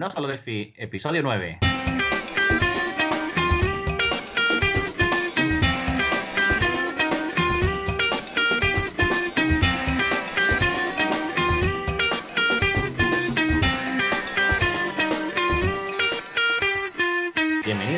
No solo Delphi, episodio 9.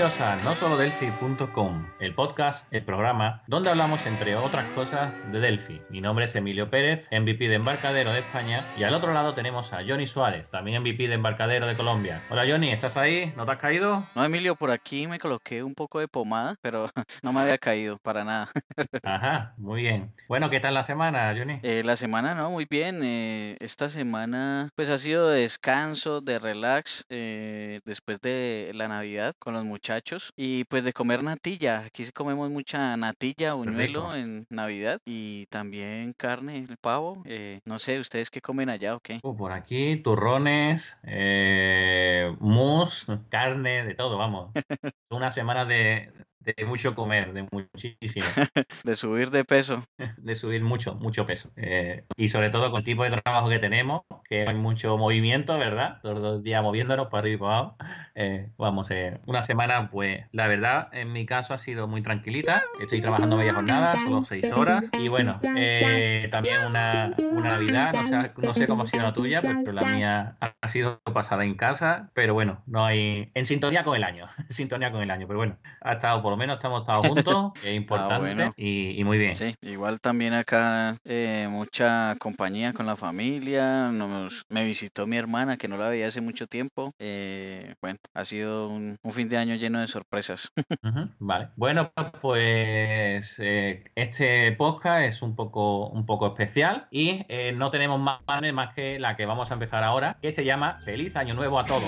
Bienvenidos a nosolodelphi.com, el podcast, el programa, donde hablamos entre otras cosas de Delphi. Mi nombre es Emilio Pérez, MVP de Embarcadero de España, y al otro lado tenemos a Johnny Suárez, también MVP de Embarcadero de Colombia. Hola Johnny, ¿estás ahí? ¿No te has caído? No, Emilio, por aquí me coloqué un poco de pomada, pero no me había caído para nada. Ajá, muy bien. Bueno, ¿qué tal la semana, Johnny? Eh, la semana, no, muy bien. eh, esta semana, pues ha sido de descanso, de relax, eh, después de la Navidad con los muchachos y pues de comer natilla. Aquí sí comemos mucha natilla, buñuelo en Navidad y también carne, el pavo. eh, no sé, ¿ustedes qué comen allá o qué? Uh, por aquí, turrones, eh, mousse, carne, de todo, vamos. Una semana de, de mucho comer, de muchísimo. De subir de peso. de subir mucho, mucho peso. Eh, y sobre todo con el tipo de trabajo que tenemos, que hay mucho movimiento, ¿verdad? Todos los días moviéndonos para arriba y para abajo. Eh, vamos, eh, una semana, pues la verdad, en mi caso ha sido muy tranquilita. Estoy trabajando media jornada, solo seis horas. Y bueno, también una, una Navidad, no sé, no sé cómo ha sido la tuya, pero la mía ha sido pasada en casa. Pero bueno, no hay. En sintonía con el año, en sintonía con el año. Pero bueno, ha estado, por lo menos, estamos estado juntos, que es importante. bueno. y, y muy bien. Sí, igual también acá eh, mucha compañía con la familia. Nos, me visitó mi hermana que no la veía hace mucho tiempo. eh, bueno, ha sido un, un fin de año lleno de sorpresas. Ujú, Vale. Bueno, pues eh, este podcast es un poco, un poco especial y eh, no tenemos más planes más que la que vamos a empezar ahora, que se llama Feliz Año Nuevo a todos.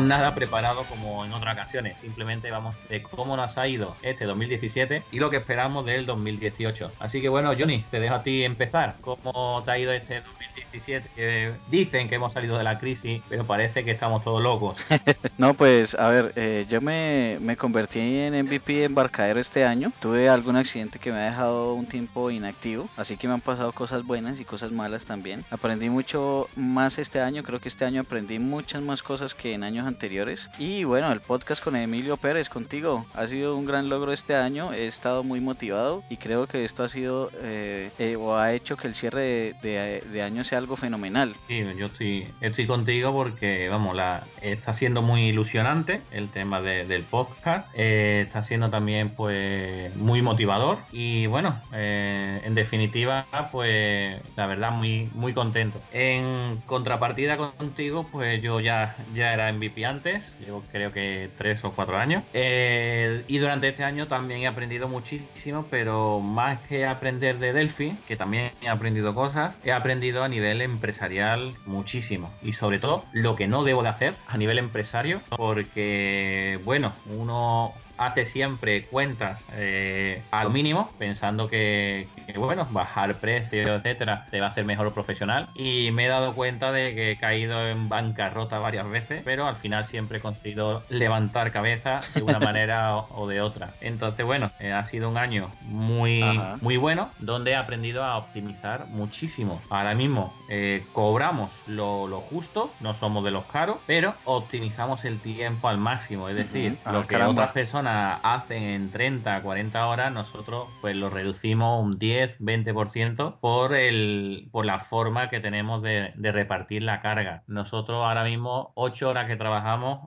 Nada preparado como en otras ocasiones, simplemente vamos de cómo nos ha ido este 2017 y lo que esperamos del 2018. Así que bueno, Johnny, te dejo a ti empezar. ¿Cómo te ha ido este 2017? Que dicen que hemos salido de la crisis, pero parece que estamos todos locos. No, pues a ver, eh, yo me, me convertí en MVP de embarcadero este año. Tuve algún accidente que me ha dejado un tiempo inactivo, así que me han pasado cosas buenas y cosas malas también. Aprendí mucho más este año, creo que este año aprendí muchas más cosas que en años anteriores. Y bueno, el podcast con Emilio Pérez contigo ha sido un gran logro este año. He estado muy motivado y creo que esto ha sido eh, eh, o ha hecho que el cierre de, de- de año sea algo fenomenal. Sí, yo estoy, estoy contigo porque, vamos, la, está siendo muy ilusionante el tema de- del podcast. Eh, está siendo también, pues, muy motivador. Y bueno, eh, en definitiva, pues, la verdad, muy, muy contento. En contrapartida contigo, pues yo ya, ya era Antes. Llevo creo que tres o cuatro años. Eh, y durante este año también he aprendido muchísimo, pero más que aprender de Delphi, que también he aprendido cosas, he aprendido a nivel empresarial muchísimo. Y sobre todo lo que no debo de hacer a nivel empresario, porque, bueno, uno hace siempre cuentas eh, a lo mínimo, pensando que, que, bueno, bajar precios, etcétera, te va a hacer mejor profesional. Y me he dado cuenta de que he caído en bancarrota varias veces, pero al final siempre he conseguido levantar cabeza de una manera o, o de otra. Entonces, bueno, eh, ha sido un año muy, Ajá. muy bueno, donde he aprendido a optimizar muchísimo. Ahora mismo eh, cobramos lo, lo justo, no somos de los caros, pero optimizamos el tiempo al máximo. Es decir, Ah, lo que caramba. otras personas hacen en 30, 40 horas, nosotros pues lo reducimos un 10, 20% por, el, por la forma que tenemos de, repartir la carga. Nosotros ahora mismo 8 horas que trabajamos,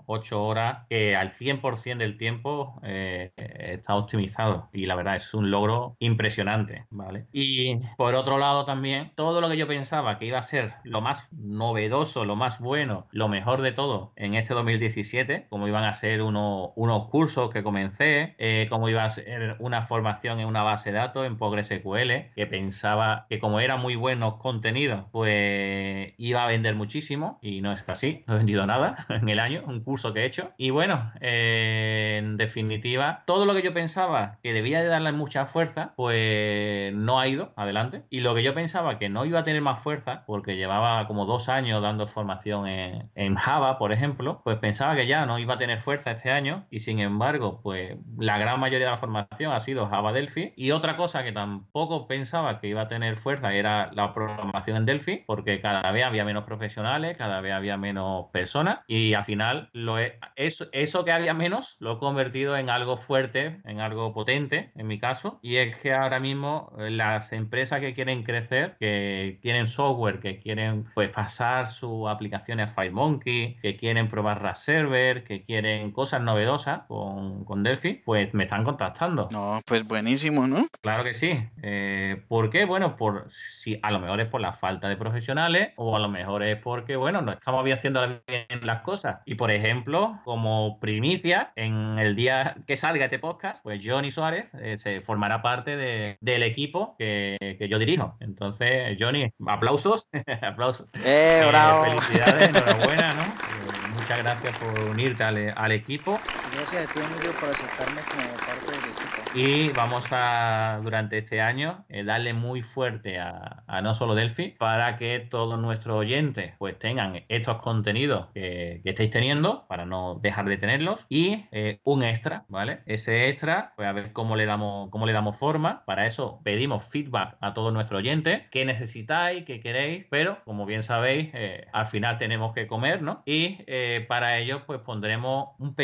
8 horas que al 100% del tiempo eh, está optimizado y la verdad es un logro impresionante, ¿vale? Y por otro lado también, todo lo que yo pensaba que iba a ser lo más novedoso, lo más bueno, lo mejor de todo en este 2017, como iban a ser unos, unos cursos que comencé, eh, como iba a ser una formación en una base de datos en PostgreSQL, que pensaba que como era muy buenos contenidos, pues iba a vender muchísimo y no es así, no he vendido nada el año, un curso que he hecho. Y bueno, eh, en definitiva, todo lo que yo pensaba que debía de darle mucha fuerza, pues no ha ido adelante. Y lo que yo pensaba que no iba a tener más fuerza, porque llevaba como dos años dando formación en, en Java, por ejemplo, pues pensaba que ya no iba a tener fuerza este año y sin embargo, pues la gran mayoría de la formación ha sido Java Delphi. Y otra cosa que tampoco pensaba que iba a tener fuerza era la programación en Delphi, porque cada vez había menos profesionales, cada vez había menos personas y al final lo eso, eso que había menos lo he convertido en algo fuerte, en algo potente en mi caso. Y es que ahora mismo eh, las empresas que quieren crecer, que tienen software, que quieren pues pasar sus aplicaciones a FireMonkey, que quieren probar RAS Server, que quieren cosas novedosas con, con Delphi, pues me están contactando. No, pues buenísimo, ¿no? Claro que sí. Eh, ¿Por qué? Bueno, por si a lo mejor es por la falta de profesionales o a lo mejor es porque, bueno, no estamos haciendo bien las cosas. Y por ejemplo, como primicia, en el día que salga este podcast, pues Johnny Suárez eh, se formará parte del equipo que, yo dirijo. Entonces, Johnny, aplausos. aplausos. ¡Eh, bravo! Eh, felicidades, enhorabuena, ¿no? Eh, muchas gracias por unirte al, al equipo. Gracias a ti, Emilio, por aceptarme como parte del equipo. Y vamos a, durante este año, eh, darle muy fuerte a, no solo Delphi para que todos nuestros oyentes pues tengan estos contenidos que, estáis teniendo para no dejar de tenerlos y eh, un extra, ¿vale? Ese extra, pues a ver cómo le damos, cómo le damos forma. Para eso pedimos feedback a todos nuestros oyentes, qué necesitáis, qué queréis, pero como bien sabéis, eh, al final tenemos que comer, ¿no? Y para ello, pues pondremos un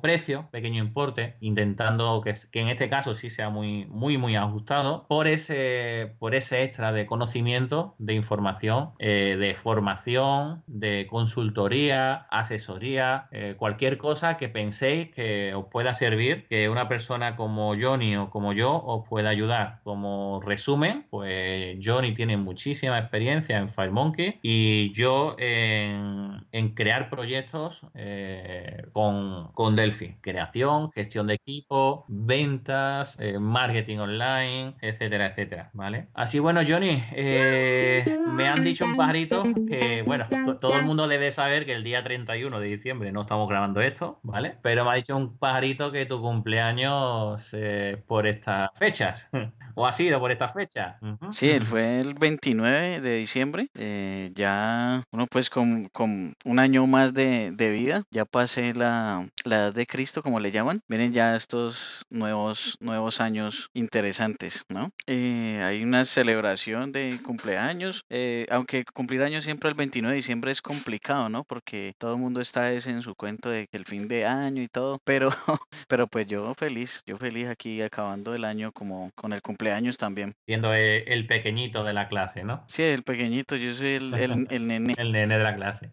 precio, pequeño importe, intentando que, en este caso sí sea muy, muy, muy ajustado por ese, por ese extra de conocimiento, de información, eh, de formación, de consultoría, asesoría, eh, cualquier cosa que penséis que os pueda servir, que una persona como Johnny o como yo os pueda ayudar. Como resumen, pues Johnny tiene muchísima experiencia en FireMonkey y yo en, crear proyectos eh, con, con Delphi. Creación, gestión de equipo, ventas, eh, marketing online, etcétera, etcétera, ¿vale? Así bueno, Johnny, eh, me han dicho un pajarito que, bueno, todo el mundo debe saber que el día 31 de diciembre no estamos grabando esto, ¿vale? Pero me ha dicho un pajarito que tu cumpleaños por estas fechas. ¿O ha sido por esta fecha? Sí, fue el 29 de diciembre. Eh, ya, uno pues con, con, un año más de, de vida, ya pasé la, la, edad Cristo, como le llaman. Vienen ya estos nuevos, nuevos años interesantes, ¿no? Eh, hay una celebración de cumpleaños, eh, aunque cumplir años siempre el 29 de diciembre es complicado, ¿no? Porque todo el mundo está en su cuento de que el fin de año y todo, pero, pero pues yo feliz, yo feliz aquí acabando el año como con el cumpleaños también. Siendo el, pequeñito de la clase, ¿no? Sí, el pequeñito, yo soy el, el, nene. el nene de la clase.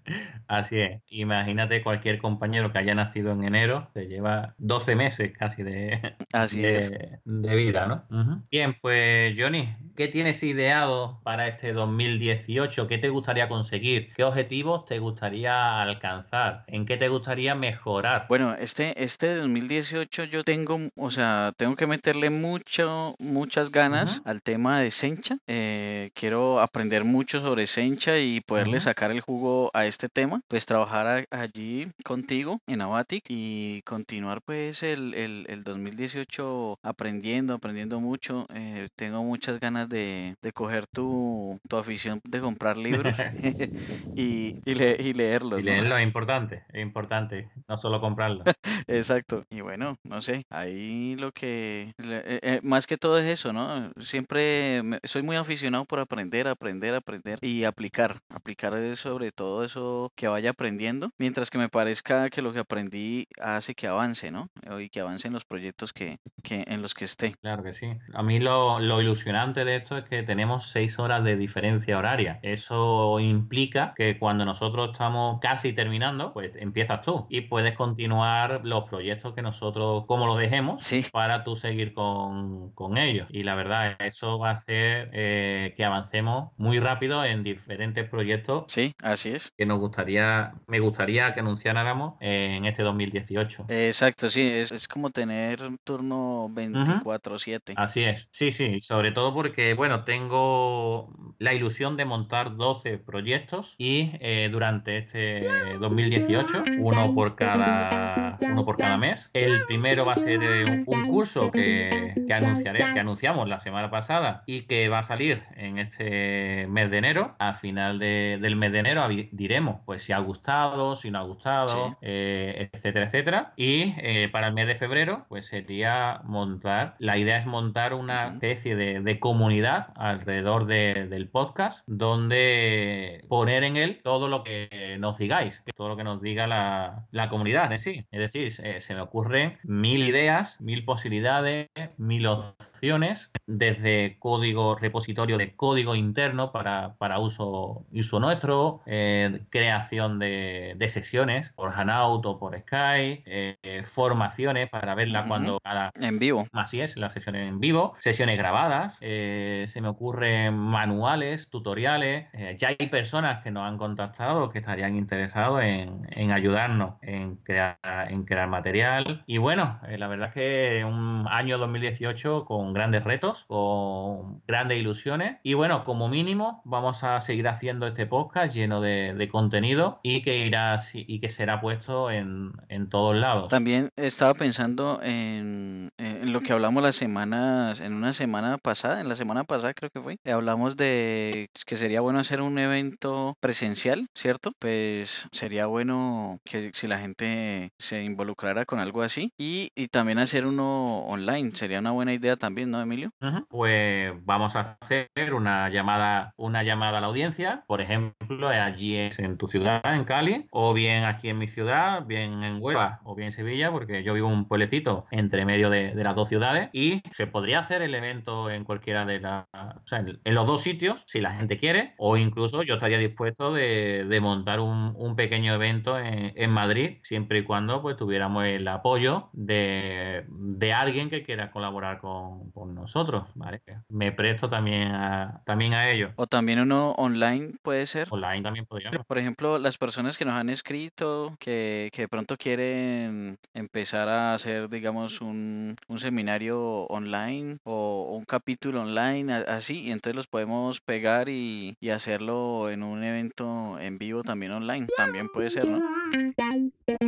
Así es. Imagínate cualquier compañero que haya nacido en enero, te lleva 12 meses casi de, Así de, vida, ¿no? Bien, pues Johnny, ¿qué tienes ideado para este 2018? ¿Qué te gustaría conseguir? ¿Qué objetivos te gustaría alcanzar? ¿En qué te gustaría mejorar? Bueno, este, este 2018 yo tengo, o sea, tengo que meterle mucho, mucho ganas al tema de Sencha. Eh, quiero aprender mucho sobre Sencha y poderle sacar el jugo a este tema. Pues trabajar allí contigo en Abatic y continuar pues el, el, 2018 aprendiendo, aprendiendo mucho. Eh, tengo muchas ganas de, de coger tu, tu, afición de comprar libros y, y, y, leerlos. Y leerlo es importante, es importante, no solo comprarlo. Exacto. Y bueno, no sé, ahí lo que, eh, más que todo es eso ¿no? Siempre soy muy aficionado por aprender, aprender, aprender y aplicar, aplicar sobre todo eso que vaya aprendiendo aprendiendo, mientras que me parezca que lo que aprendí hace que avance, ¿no? Y que avance en los proyectos que, que en los que esté. Claro que sí. A mí lo, lo ilusionante de esto es que tenemos seis horas de diferencia horaria. Eso implica que cuando nosotros estamos casi terminando, pues empiezas tú y puedes continuar los proyectos que nosotros, como lo dejemos, Sí, para tú seguir con, con ellos. Y la verdad, eso va a hacer eh, que avancemos muy rápido en diferentes proyectos sí, así es. que nos gustaría, me gustaría que anunciáramos en este 2018. Exacto, sí, es, es como tener turno 24/7. Así es, sí, sí, sobre todo porque, bueno, tengo la ilusión de montar 12 proyectos y eh, durante este 2018, uno por cada uno por cada mes. El primero va a ser eh, un, un curso que, que anunciaré, que anunciamos la semana pasada y que va a salir en este mes de enero. A final de- del mes de enero diremos pues si ha gustado, si no ha gustado, Sí. eh, etcétera, etcétera. Y eh, para el mes de febrero, pues sería montar, la idea es montar una especie de, de comunidad alrededor de- del podcast, donde poner en él todo lo que nos digáis, todo lo que nos diga la, la comunidad en sí. Es decir, se, se me ocurren mil ideas, mil posibilidades, mil opciones, desde código, repositorio de código interno para, para uso, uso nuestro, eh, creación de, de sesiones por Hanout o por Skype, eh, formaciones para verla cuando cada En vivo. Así es, las sesiones en vivo, sesiones grabadas, eh, se me ocurren manuales, tutoriales. eh, ya hay personas que nos han contactado que estarían interesados en, en ayudarnos en crear, en crear material. Y bueno, eh, la verdad es que un año 2018 con grandes retos, con grandes ilusiones. Y bueno, como mínimo, vamos a seguir haciendo este podcast lleno de, contenido y que irá y que será puesto en, en todos lados. También estaba pensando en, en lo que hablamos las semanas, en una semana pasada, en la semana pasada creo que fue, eh, hablamos de que sería bueno hacer un evento presencial, ¿cierto? Pues sería bueno que si la gente se involucrara con algo así y, y también hacer uno online, sería una buena idea también, ¿no, Emilio? Ujú. Pues vamos a hacer una llamada, una llamada a la audiencia, por ejemplo, allí en tu ciudad, en Cali, o bien aquí en mi ciudad, bien en Huelva, o bien en Sevilla, porque yo vivo en un pueblecito entre medio de, de las dos ciudades, y se podría hacer el evento en cualquiera de las, o sea, en, en los dos sitios, si la gente quiere, o incluso yo estaría dispuesto de, de montar un, un pequeño evento en, en Madrid, siempre y cuando pues tuviéramos el apoyo de, de alguien que quiera colaborar con, con nosotros, ¿vale? Me presto también a, también a ello. O también uno online puede ser. Online también podría. Por ejemplo, las personas que nos han escrito, que, que de pronto quieren empezar a hacer, digamos, un, un seminario online o un capítulo online, así, y entonces los podemos pegar y, y hacerlo en un evento en vivo también online. También puede ser, ¿no?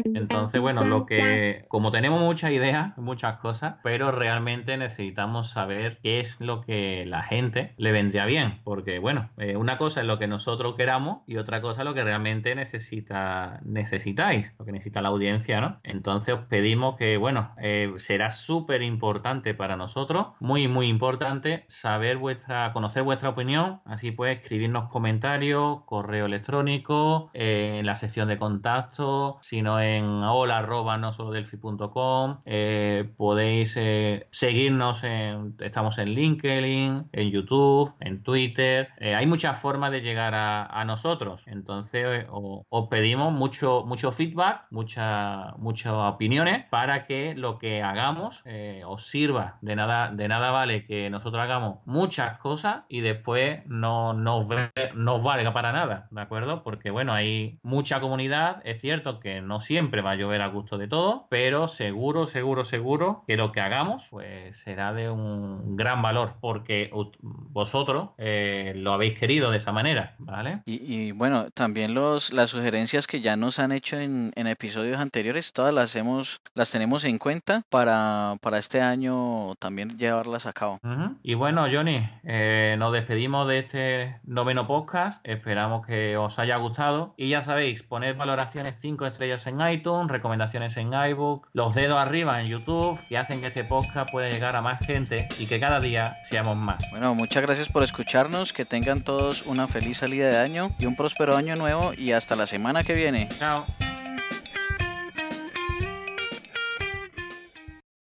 Entonces, bueno, lo que, como tenemos muchas ideas, muchas cosas, pero realmente necesitamos saber qué es lo que la gente le vendría bien, porque bueno, eh, una cosa es lo que nosotros queramos y otra cosa es lo que realmente necesita, necesitáis, lo que necesita la audiencia, ¿no? Entonces os pedimos que, bueno, eh, será súper importante para nosotros, muy, muy importante saber vuestra, conocer vuestra opinión, así pues escribirnos comentarios, correo electrónico, eh, en la sección de contacto, sino en hola arroba no solo delphi.com, eh, podéis eh, seguirnos, en, estamos en LinkedIn, en YouTube, en Twitter, eh, hay muchas formas de llegar a, a nosotros, entonces eh, os pedimos mucho, mucho feedback, mucha- muchas opiniones para que lo que hagamos os sirva. De nada, de nada vale que nosotros hagamos muchas cosas y después no nos no valga para nada, ¿de acuerdo? Porque bueno, hay mucha comunidad, es cierto que no siempre va a llover a gusto de todo, pero seguro, seguro, seguro que lo que hagamos pues será de un gran valor porque vosotros eh, lo habéis querido de esa manera, ¿vale? Y, y bueno, también los, las sugerencias que ya nos han hecho en, en episodios anteriores, todas las hemos, las tenemos en cuenta para, para este año también llevarlas a cabo. Y bueno, Johnny, eh, nos despedimos de este noveno podcast. Esperamos que os haya gustado. Y ya sabéis, poned valoraciones 5 estrellas en iTunes, recomendaciones en iBook, los dedos arriba en YouTube, que hacen que este podcast pueda llegar a más gente y que cada día seamos más. Bueno, muchas gracias por escucharnos, que tengan todos una feliz salida de año y un próspero año nuevo y hasta la semana que viene. Chao.